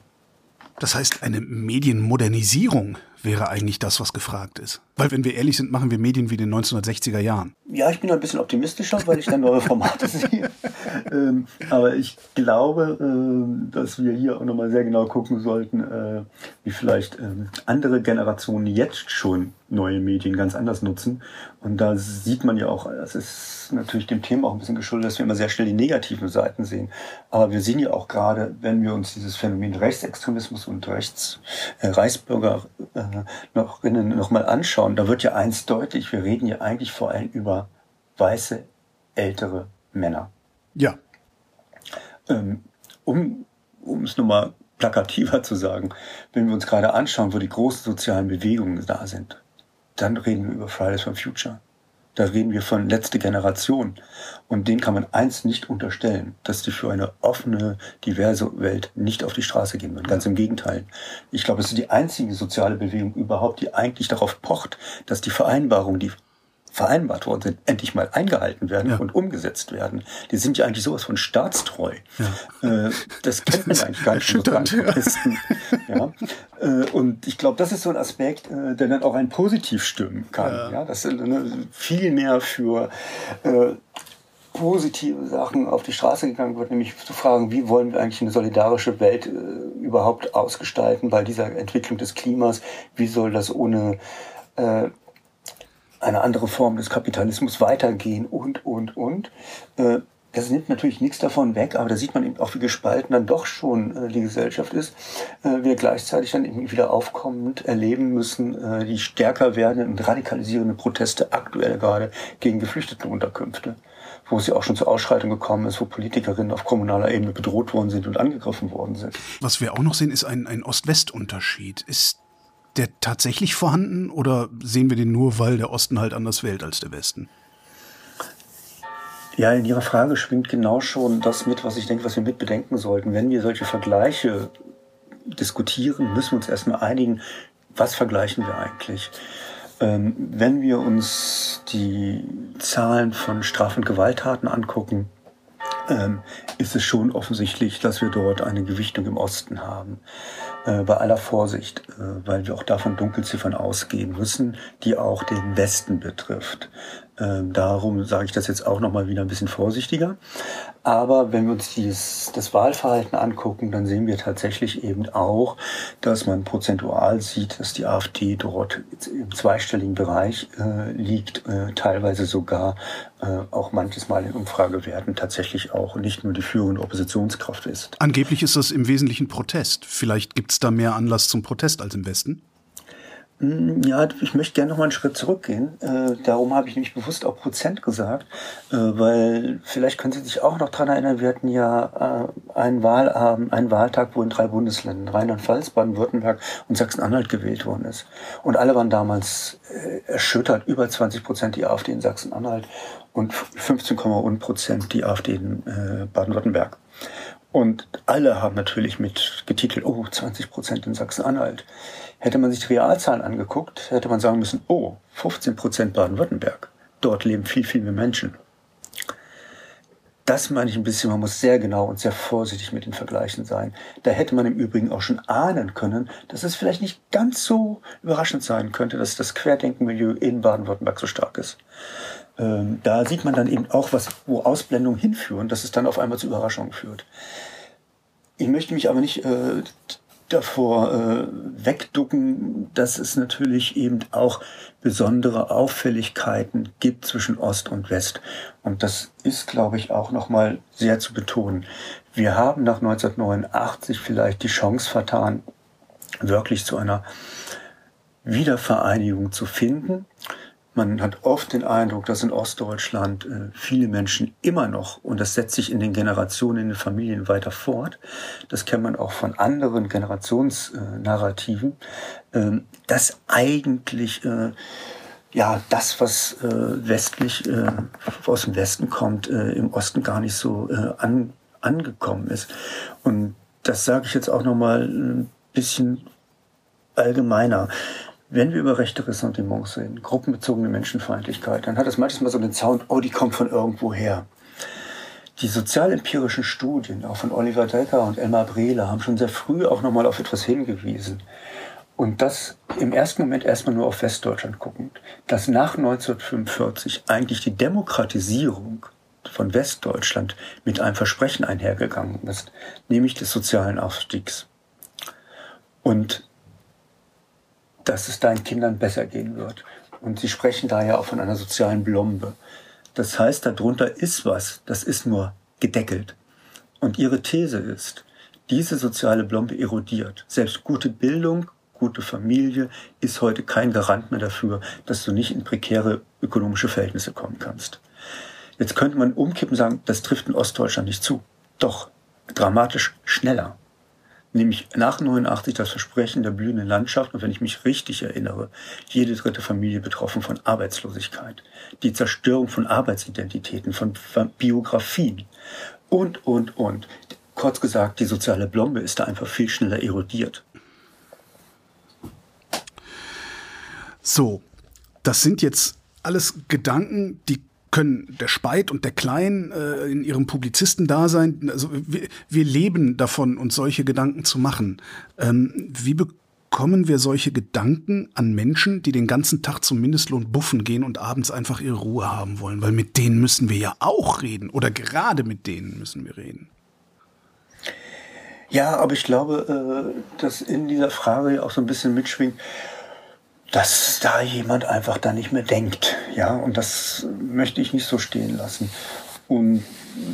Das heißt, eine Medienmodernisierung wäre eigentlich das, was gefragt ist. Weil, wenn wir ehrlich sind, machen wir Medien wie in den 1960er Jahren. Ja, ich bin ein bisschen optimistischer, weil ich dann neue Formate sehe. Ähm, aber ich glaube, äh, dass wir hier auch nochmal sehr genau gucken sollten, äh, wie vielleicht äh, andere Generationen jetzt schon neue Medien ganz anders nutzen. Und da sieht man ja auch, das ist natürlich dem Thema auch ein bisschen geschuldet, dass wir immer sehr schnell die negativen Seiten sehen. Aber wir sehen ja auch gerade, wenn wir uns dieses Phänomen Rechtsextremismus und Rechts, äh, Reichsbürger äh, noch, noch mal anschauen, da wird ja eins deutlich, wir reden ja eigentlich vor allem über weiße, ältere Männer. Ja. Ähm, um, um es nochmal plakativer zu sagen, wenn wir uns gerade anschauen, wo die großen sozialen Bewegungen da sind, dann reden wir über Fridays for Future. Da reden wir von letzte Generation. Und denen kann man eins nicht unterstellen, dass die für eine offene, diverse Welt nicht auf die Straße gehen würden. Ganz im Gegenteil. Ich glaube, es ist die einzige soziale Bewegung überhaupt, die eigentlich darauf pocht, dass die Vereinbarung, die vereinbart worden sind, endlich mal eingehalten werden ja. und umgesetzt werden. Die sind ja eigentlich sowas von staatstreu. Ja. Äh, das kennt man eigentlich gar nicht von so ja. Äh, und ich glaube, das ist so ein Aspekt, äh, der dann auch ein positiv stimmen kann. Ja. ja das ist viel mehr für positive Sachen auf die Straße gegangen wird, nämlich zu fragen, wie wollen wir eigentlich eine solidarische Welt äh, überhaupt ausgestalten bei dieser Entwicklung des Klimas? Wie soll das ohne äh, eine andere Form des Kapitalismus weitergehen und, und, und. Äh, das nimmt natürlich nichts davon weg, aber da sieht man eben auch, wie gespalten dann doch schon äh, die Gesellschaft ist. Äh, wir gleichzeitig dann eben wieder aufkommend erleben müssen, die stärker werdenden und radikalisierenden Proteste aktuell gerade gegen Geflüchtetenunterkünfte wo es ja auch schon zur Ausschreitung gekommen ist, wo Politikerinnen auf kommunaler Ebene bedroht worden sind und angegriffen worden sind. Was wir auch noch sehen, ist ein, ein Ost-West-Unterschied. Ist der tatsächlich vorhanden oder sehen wir den nur, weil der Osten halt anders wählt als der Westen? Ja, in Ihrer Frage schwingt genau schon das mit, was ich denke, was wir mit bedenken sollten. Wenn wir solche Vergleiche diskutieren, müssen wir uns erstmal einigen, was vergleichen wir eigentlich? Ähm, wenn wir uns die Zahlen von Straf- und Gewalttaten angucken, ähm, ist es schon offensichtlich, dass wir dort eine Gewichtung im Osten haben. Äh, bei aller Vorsicht, äh, weil wir auch davon Dunkelziffern ausgehen müssen, die auch den Westen betrifft. Ähm, darum sage ich das jetzt auch noch mal wieder ein bisschen vorsichtiger. Aber wenn wir uns dieses, das Wahlverhalten angucken, dann sehen wir tatsächlich eben auch, dass man prozentual sieht, dass die AfD dort im zweistelligen Bereich äh, liegt, äh, teilweise sogar äh, auch manches Mal in Umfragewerten tatsächlich auch nicht nur die führende Oppositionskraft ist. Angeblich ist das im Wesentlichen Protest. Vielleicht gibt es da mehr Anlass zum Protest als im Westen? Hm, ja, ich möchte gerne noch mal einen Schritt zurückgehen. Äh, darum habe ich nämlich bewusst auch Prozent gesagt, äh, weil vielleicht können Sie sich auch noch dran erinnern, wir hatten ja äh, einen Wahlabend, einen Wahltag, wo in drei Bundesländern, Rheinland-Pfalz, Baden-Württemberg und Sachsen-Anhalt gewählt worden ist. Und alle waren damals äh, erschüttert, über 20 Prozent die AfD in Sachsen-Anhalt und 15,1 Prozent die AfD in äh, Baden-Württemberg. Und alle haben natürlich mit getitelt, oh, 20 Prozent in Sachsen-Anhalt. Hätte man sich die Realzahlen angeguckt, hätte man sagen müssen, oh, 15 Prozent Baden-Württemberg. Dort leben viel, viel mehr Menschen. Das meine ich ein bisschen, man muss sehr genau und sehr vorsichtig mit den Vergleichen sein. Da hätte man im Übrigen auch schon ahnen können, dass es vielleicht nicht ganz so überraschend sein könnte, dass das Querdenkenmilieu in Baden-Württemberg so stark ist. Ähm, da sieht man dann eben auch, was, wo Ausblendungen hinführen, dass es dann auf einmal zu Überraschungen führt. Ich möchte mich aber nicht äh, davor äh, wegducken, dass es natürlich eben auch besondere Auffälligkeiten gibt zwischen Ost und West. Und das ist, glaube ich, auch nochmal sehr zu betonen. Wir haben nach 1989 vielleicht die Chance vertan, wirklich zu einer Wiedervereinigung zu finden. Man hat oft den Eindruck, dass in Ostdeutschland äh, viele Menschen immer noch, und das setzt sich in den Generationen, in den Familien weiter fort, das kennt man auch von anderen Generationsnarrativen, äh, dass eigentlich äh, ja das, was westlich aus dem Westen kommt, im Osten gar nicht so an, angekommen ist. Und das sage ich jetzt auch noch mal ein bisschen allgemeiner. Wenn wir über rechte Ressentiments reden, gruppenbezogene Menschenfeindlichkeit, dann hat es manchmal so den Sound, oh, die kommt von irgendwo her. Die sozialempirischen Studien, auch von Oliver Decker und Elmar Brehler, haben schon sehr früh auch nochmal auf etwas hingewiesen. Und das im ersten Moment erstmal nur auf Westdeutschland guckend, dass nach 1945 eigentlich die Demokratisierung von Westdeutschland mit einem Versprechen einhergegangen ist, nämlich des sozialen Aufstiegs. Und dass es deinen Kindern besser gehen wird. Und sie sprechen da ja auch von einer sozialen Blombe. Das heißt, darunter ist was, das ist nur gedeckelt. Und ihre These ist, diese soziale Blombe erodiert. Selbst gute Bildung, gute Familie ist heute kein Garant mehr dafür, dass du nicht in prekäre ökonomische Verhältnisse kommen kannst. Jetzt könnte man umkippen und sagen, das trifft in Ostdeutschland nicht zu. Doch, dramatisch schneller nämlich nach 89 das Versprechen der blühenden Landschaft und wenn ich mich richtig erinnere, jede dritte Familie betroffen von Arbeitslosigkeit, die Zerstörung von Arbeitsidentitäten, von Biografien und, und, und. Kurz gesagt, die soziale Blombe ist da einfach viel schneller erodiert. So, das sind jetzt alles Gedanken, die können der Speit und der Klein äh, in ihrem Publizistendasein, also wir, wir leben davon, uns solche Gedanken zu machen. Ähm, wie bekommen wir solche Gedanken an Menschen, die den ganzen Tag zum Mindestlohn buffen gehen und abends einfach ihre Ruhe haben wollen? Weil mit denen müssen wir ja auch reden oder gerade mit denen müssen wir reden. Ja, aber ich glaube, äh, dass in dieser Frage auch so ein bisschen mitschwingt, dass da jemand einfach da nicht mehr denkt. Ja, und das möchte ich nicht so stehen lassen. Und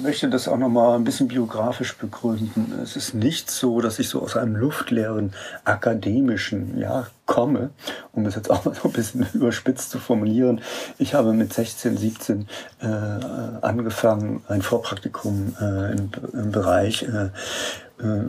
möchte das auch nochmal ein bisschen biografisch begründen. Es ist nicht so, dass ich so aus einem luftleeren akademischen ja, komme, um das jetzt auch mal so ein bisschen überspitzt zu formulieren. Ich habe mit 16, 17 äh, angefangen, ein Vorpraktikum äh, im, im Bereich äh, äh,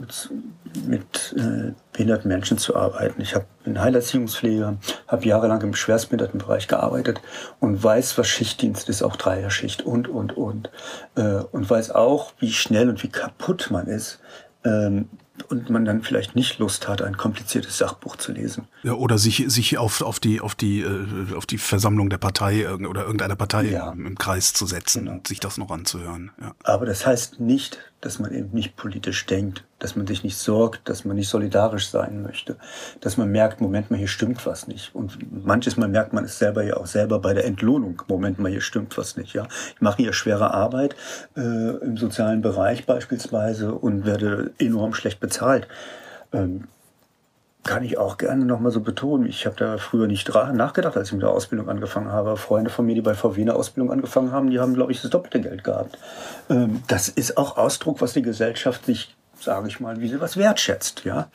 mit äh, behinderten Menschen zu arbeiten. Ich habe bin Heilerziehungspfleger, habe jahrelang im Schwerstbehindertenbereich gearbeitet und weiß, was Schichtdienst ist, auch Dreierschicht und, und, und. Äh, und weiß auch, wie schnell und wie kaputt man ist, ähm, und man dann vielleicht nicht Lust hat, ein kompliziertes Sachbuch zu lesen. Ja, oder sich, sich auf, auf, die, auf, die, äh, auf die Versammlung der Partei oder irgendeiner Partei ja. im, im, Kreis zu setzen genau. und sich das noch anzuhören. Ja. Aber das heißt nicht, dass man eben nicht politisch denkt, dass man sich nicht sorgt, dass man nicht solidarisch sein möchte, dass man merkt, Moment mal, hier stimmt was nicht. Und manches Mal merkt man es selber ja auch selber bei der Entlohnung. Moment mal, hier stimmt was nicht. Ja, ich mache hier schwere Arbeit äh, im sozialen Bereich beispielsweise und werde enorm schlecht bezahlt. Ähm, kann ich auch gerne nochmal so betonen. Ich habe da früher nicht nachgedacht, als ich mit der Ausbildung angefangen habe. Freunde von mir, die bei VW eine Ausbildung angefangen haben, die haben, glaube ich, das doppelte Geld gehabt. Ähm, das ist auch Ausdruck, was die Gesellschaft sich, sage ich mal, wie sie was wertschätzt. Ja?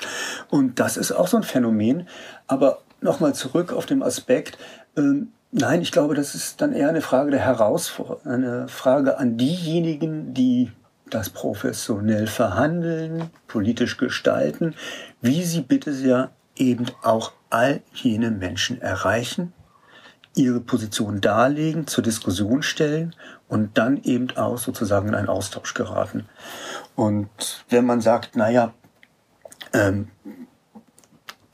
Und das ist auch so ein Phänomen. Aber nochmal zurück auf den Aspekt, ähm, nein, ich glaube, das ist dann eher eine Frage der Herausforderung, eine Frage an diejenigen, die das professionell verhandeln, politisch gestalten, wie sie bitte sehr eben auch all jene Menschen erreichen, ihre Position darlegen, zur Diskussion stellen und dann eben auch sozusagen in einen Austausch geraten. Und wenn man sagt, naja, ähm,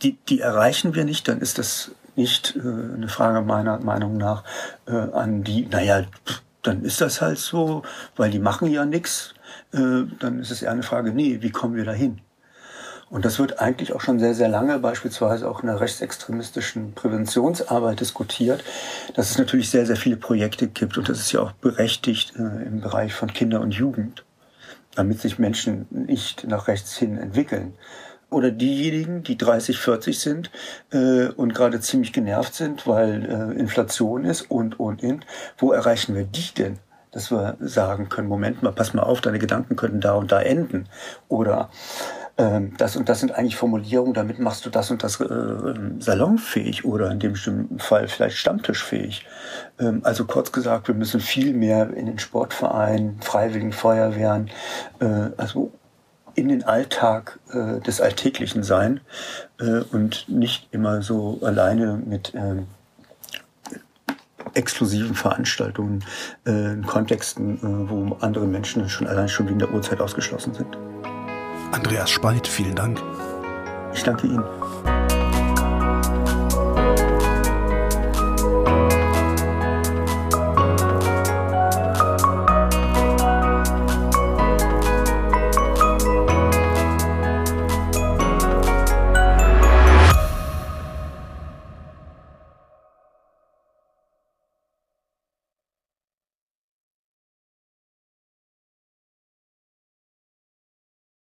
die, die erreichen wir nicht, dann ist das nicht äh, eine Frage meiner Meinung nach äh, an die, naja, dann ist das halt so, weil die machen ja nichts. Äh, dann ist es eher eine Frage, nee, wie kommen wir dahin? Und das wird eigentlich auch schon sehr, sehr lange beispielsweise auch in der rechtsextremistischen Präventionsarbeit diskutiert, dass es natürlich sehr, sehr viele Projekte gibt und das ist ja auch berechtigt äh, im Bereich von Kinder und Jugend, damit sich Menschen nicht nach rechts hin entwickeln. Oder diejenigen, die 30, 40 sind äh, und gerade ziemlich genervt sind, weil äh, Inflation ist und, und, und. Wo erreichen wir die denn? Dass wir sagen können, Moment mal, pass mal auf, deine Gedanken könnten da und da enden. Oder ähm, das und das sind eigentlich Formulierungen, damit machst du das und das äh, salonfähig oder in dem bestimmten Fall vielleicht stammtischfähig. Ähm, also kurz gesagt, wir müssen viel mehr in den Sportvereinen, Freiwilligen Feuerwehren, äh, also in den Alltag äh, des Alltäglichen sein äh, und nicht immer so alleine mit ähm, exklusiven Veranstaltungen, äh, in Kontexten, äh, wo andere Menschen schon allein schon wegen der Uhrzeit ausgeschlossen sind. Andreas Speit, vielen Dank. Ich danke Ihnen.